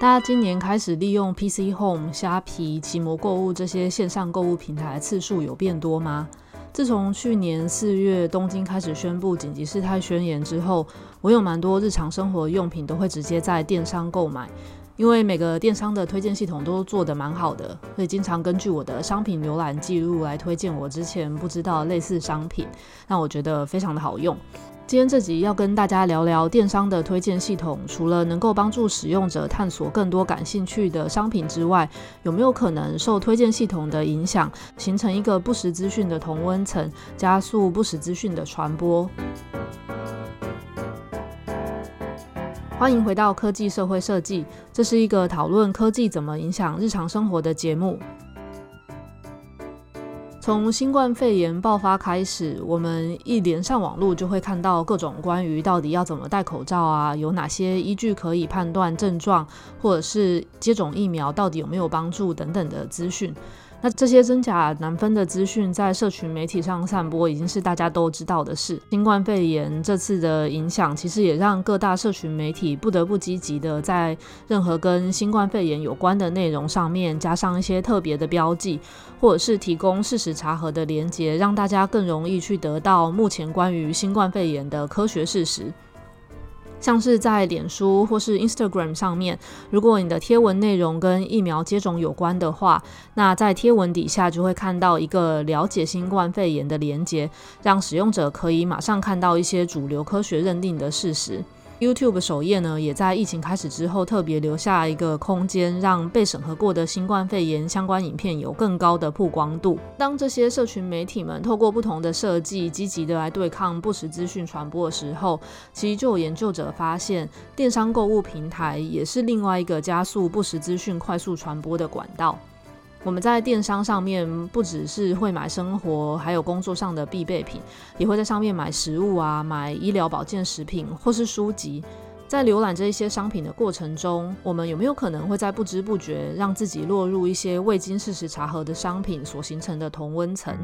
大家今年开始利用 PC Home、虾皮、奇摩购物这些线上购物平台的次数有变多吗？自从去年四月东京开始宣布紧急事态宣言之后，我有蛮多日常生活用品都会直接在电商购买，因为每个电商的推荐系统都做得蛮好的，所以经常根据我的商品浏览记录来推荐我之前不知道的类似商品，让我觉得非常的好用。今天这集要跟大家聊聊电商的推荐系统，除了能够帮助使用者探索更多感兴趣的商品之外，有没有可能受推荐系统的影响，形成一个不实资讯的同温层，加速不实资讯的传播？欢迎回到科技社会设计，这是一个讨论科技怎么影响日常生活的节目。从新冠肺炎爆发开始，我们一连上网络就会看到各种关于到底要怎么戴口罩啊，有哪些依据可以判断症状，或者是接种疫苗到底有没有帮助等等的资讯。那这些真假难分的资讯在社群媒体上散播，已经是大家都知道的事。新冠肺炎这次的影响，其实也让各大社群媒体不得不积极的在任何跟新冠肺炎有关的内容上面加上一些特别的标记，或者是提供事实查核的连接，让大家更容易去得到目前关于新冠肺炎的科学事实。像是在脸书或是 Instagram 上面，如果你的贴文内容跟疫苗接种有关的话，那在贴文底下就会看到一个了解新冠肺炎的连接，让使用者可以马上看到一些主流科学认定的事实。YouTube 首页呢，也在疫情开始之后特别留下一个空间，让被审核过的新冠肺炎相关影片有更高的曝光度。当这些社群媒体们透过不同的设计，积极的来对抗不实资讯传播的时候，其实就有研究者发现，电商购物平台也是另外一个加速不实资讯快速传播的管道。我们在电商上面不只是会买生活，还有工作上的必备品，也会在上面买食物啊，买医疗保健食品或是书籍。在浏览这一些商品的过程中，我们有没有可能会在不知不觉让自己落入一些未经事实查核的商品所形成的同温层？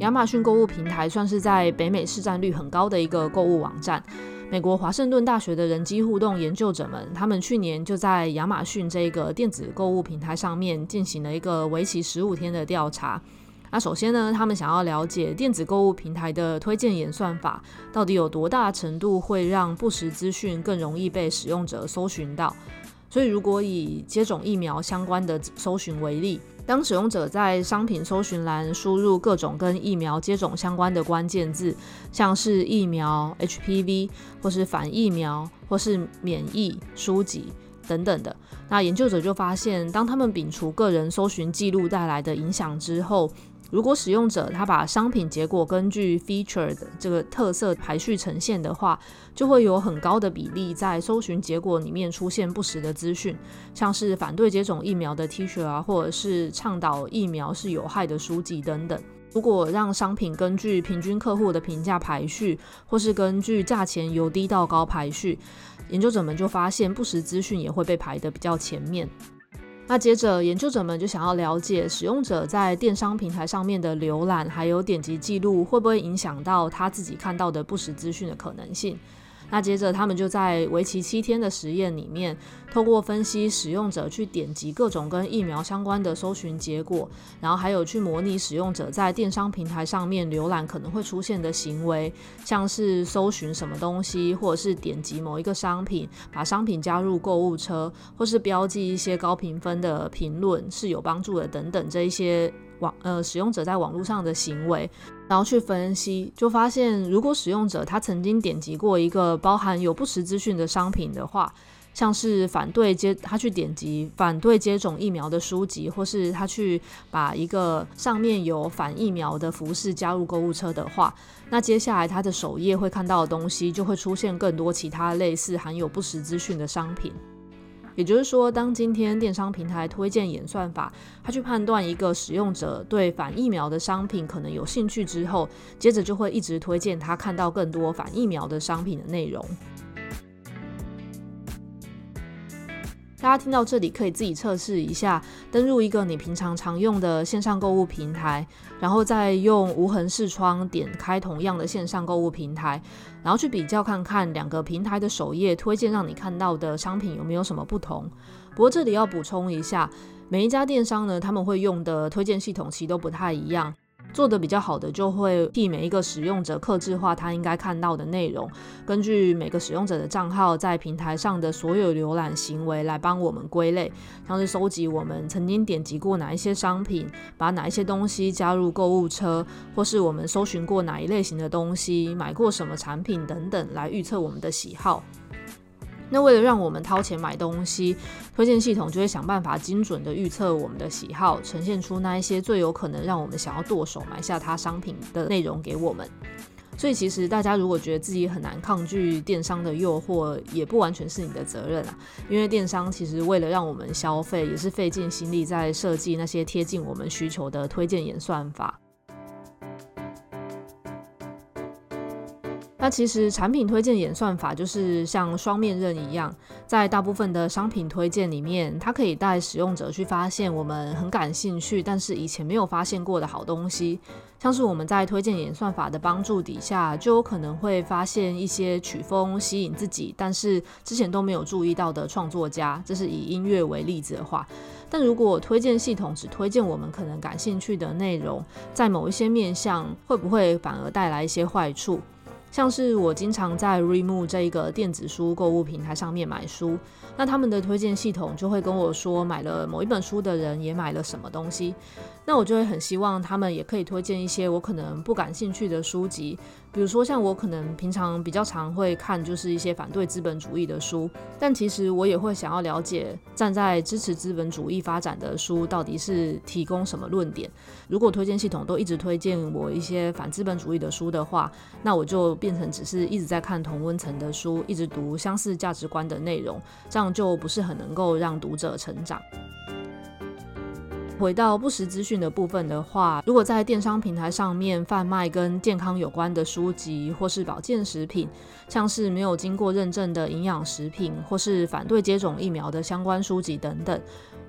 亚马逊购物平台算是在北美市占率很高的一个购物网站。美国华盛顿大学的人机互动研究者们，他们去年就在亚马逊这个电子购物平台上面进行了一个为期十五天的调查。那首先呢，他们想要了解电子购物平台的推荐演算法到底有多大程度会让不实资讯更容易被使用者搜寻到。所以，如果以接种疫苗相关的搜寻为例，当使用者在商品搜寻栏输入各种跟疫苗接种相关的关键字，像是疫苗、HPV，或是反疫苗，或是免疫、书籍等等的，那研究者就发现，当他们摒除个人搜寻记录带来的影响之后，如果使用者他把商品结果根据 featured 这个特色排序呈现的话，就会有很高的比例在搜寻结果里面出现不实的资讯，像是反对接种疫苗的 T 恤啊，或者是倡导疫苗是有害的书籍等等。如果让商品根据平均客户的评价排序，或是根据价钱由低到高排序，研究者们就发现不实资讯也会被排得比较前面。那接着，研究者们就想要了解使用者在电商平台上面的浏览还有点击记录，会不会影响到他自己看到的不实资讯的可能性。那接着，他们就在为期七天的实验里面，透过分析使用者去点击各种跟疫苗相关的搜寻结果，然后还有去模拟使用者在电商平台上面浏览可能会出现的行为，像是搜寻什么东西，或者是点击某一个商品，把商品加入购物车，或是标记一些高评分的评论是有帮助的等等这一些。网呃，使用者在网络上的行为，然后去分析，就发现如果使用者他曾经点击过一个包含有不实资讯的商品的话，像是反对接他去点击反对接种疫苗的书籍，或是他去把一个上面有反疫苗的服饰加入购物车的话，那接下来他的首页会看到的东西就会出现更多其他类似含有不实资讯的商品。也就是说，当今天电商平台推荐演算法，它去判断一个使用者对反疫苗的商品可能有兴趣之后，接着就会一直推荐他看到更多反疫苗的商品的内容。大家听到这里可以自己测试一下，登入一个你平常常用的线上购物平台，然后再用无痕视窗点开同样的线上购物平台，然后去比较看看两个平台的首页推荐让你看到的商品有没有什么不同。不过这里要补充一下，每一家电商呢，他们会用的推荐系统其实都不太一样。做得比较好的，就会替每一个使用者克制化他应该看到的内容，根据每个使用者的账号在平台上的所有浏览行为来帮我们归类，像是收集我们曾经点击过哪一些商品，把哪一些东西加入购物车，或是我们搜寻过哪一类型的东西，买过什么产品等等，来预测我们的喜好。那为了让我们掏钱买东西，推荐系统就会想办法精准的预测我们的喜好，呈现出那一些最有可能让我们想要剁手买下它商品的内容给我们。所以其实大家如果觉得自己很难抗拒电商的诱惑，也不完全是你的责任啊，因为电商其实为了让我们消费，也是费尽心力在设计那些贴近我们需求的推荐演算法。那其实产品推荐演算法就是像双面刃一样，在大部分的商品推荐里面，它可以带使用者去发现我们很感兴趣，但是以前没有发现过的好东西。像是我们在推荐演算法的帮助底下，就有可能会发现一些曲风吸引自己，但是之前都没有注意到的创作家。这是以音乐为例子的话，但如果推荐系统只推荐我们可能感兴趣的内容，在某一些面向，会不会反而带来一些坏处？像是我经常在 r e m o 这一个电子书购物平台上面买书，那他们的推荐系统就会跟我说，买了某一本书的人也买了什么东西，那我就会很希望他们也可以推荐一些我可能不感兴趣的书籍。比如说，像我可能平常比较常会看，就是一些反对资本主义的书，但其实我也会想要了解，站在支持资本主义发展的书到底是提供什么论点。如果推荐系统都一直推荐我一些反资本主义的书的话，那我就变成只是一直在看同温层的书，一直读相似价值观的内容，这样就不是很能够让读者成长。回到不实资讯的部分的话，如果在电商平台上面贩卖跟健康有关的书籍，或是保健食品，像是没有经过认证的营养食品，或是反对接种疫苗的相关书籍等等。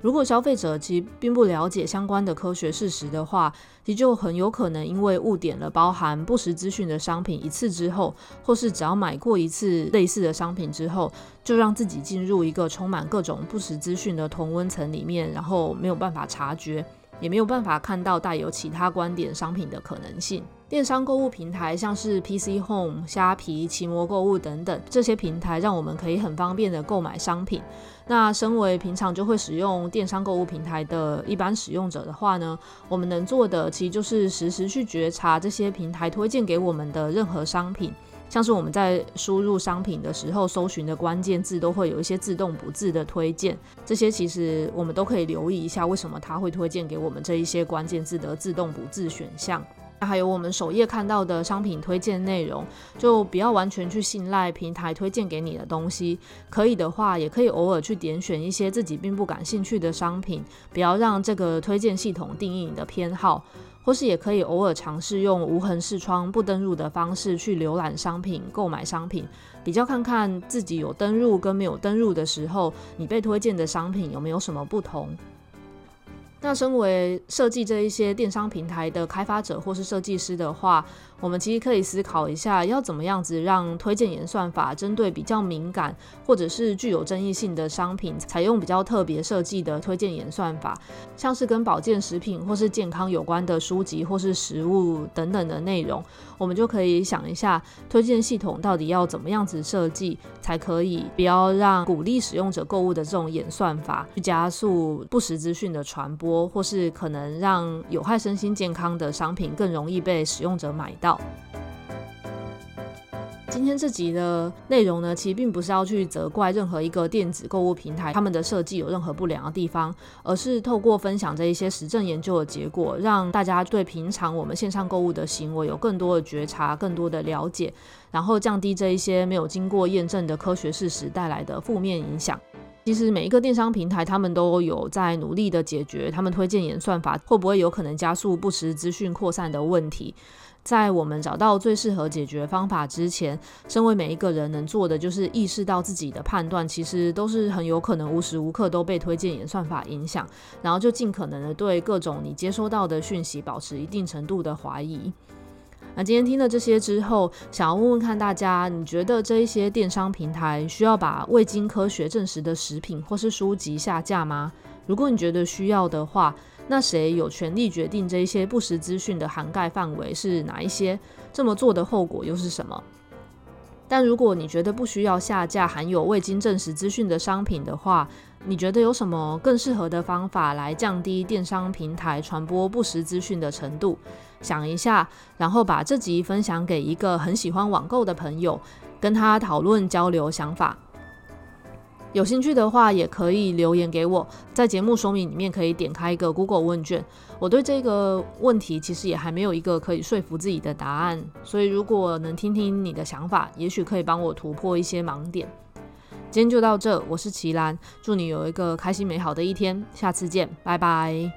如果消费者其实并不了解相关的科学事实的话，其实就很有可能因为误点了包含不实资讯的商品一次之后，或是只要买过一次类似的商品之后，就让自己进入一个充满各种不实资讯的同温层里面，然后没有办法察觉，也没有办法看到带有其他观点商品的可能性。电商购物平台像是 PC Home、虾皮、奇摩购物等等，这些平台让我们可以很方便的购买商品。那身为平常就会使用电商购物平台的一般使用者的话呢，我们能做的其实就是实时去觉察这些平台推荐给我们的任何商品，像是我们在输入商品的时候，搜寻的关键字都会有一些自动补字的推荐，这些其实我们都可以留意一下，为什么它会推荐给我们这一些关键字的自动补字选项。那还有我们首页看到的商品推荐内容，就不要完全去信赖平台推荐给你的东西。可以的话，也可以偶尔去点选一些自己并不感兴趣的商品，不要让这个推荐系统定义你的偏好。或是也可以偶尔尝试用无痕视窗不登入的方式去浏览商品、购买商品，比较看看自己有登入跟没有登入的时候，你被推荐的商品有没有什么不同。那身为设计这一些电商平台的开发者或是设计师的话，我们其实可以思考一下，要怎么样子让推荐演算法针对比较敏感或者是具有争议性的商品，采用比较特别设计的推荐演算法，像是跟保健食品或是健康有关的书籍或是食物等等的内容，我们就可以想一下，推荐系统到底要怎么样子设计，才可以不要让鼓励使用者购物的这种演算法去加速不实资讯的传播，或是可能让有害身心健康的商品更容易被使用者买到。今天这集的内容呢，其实并不是要去责怪任何一个电子购物平台他们的设计有任何不良的地方，而是透过分享这一些实证研究的结果，让大家对平常我们线上购物的行为有更多的觉察、更多的了解，然后降低这一些没有经过验证的科学事实带来的负面影响。其实每一个电商平台，他们都有在努力的解决他们推荐演算法会不会有可能加速不实资讯扩散的问题。在我们找到最适合解决方法之前，身为每一个人能做的就是意识到自己的判断其实都是很有可能无时无刻都被推荐演算法影响，然后就尽可能的对各种你接收到的讯息保持一定程度的怀疑。那今天听了这些之后，想要问问看大家，你觉得这一些电商平台需要把未经科学证实的食品或是书籍下架吗？如果你觉得需要的话，那谁有权利决定这一些不实资讯的涵盖范围是哪一些？这么做的后果又是什么？但如果你觉得不需要下架含有未经证实资讯的商品的话，你觉得有什么更适合的方法来降低电商平台传播不实资讯的程度？想一下，然后把这集分享给一个很喜欢网购的朋友，跟他讨论交流想法。有兴趣的话，也可以留言给我，在节目说明里面可以点开一个 Google 问卷。我对这个问题其实也还没有一个可以说服自己的答案，所以如果能听听你的想法，也许可以帮我突破一些盲点。今天就到这，我是奇兰，祝你有一个开心美好的一天，下次见，拜拜。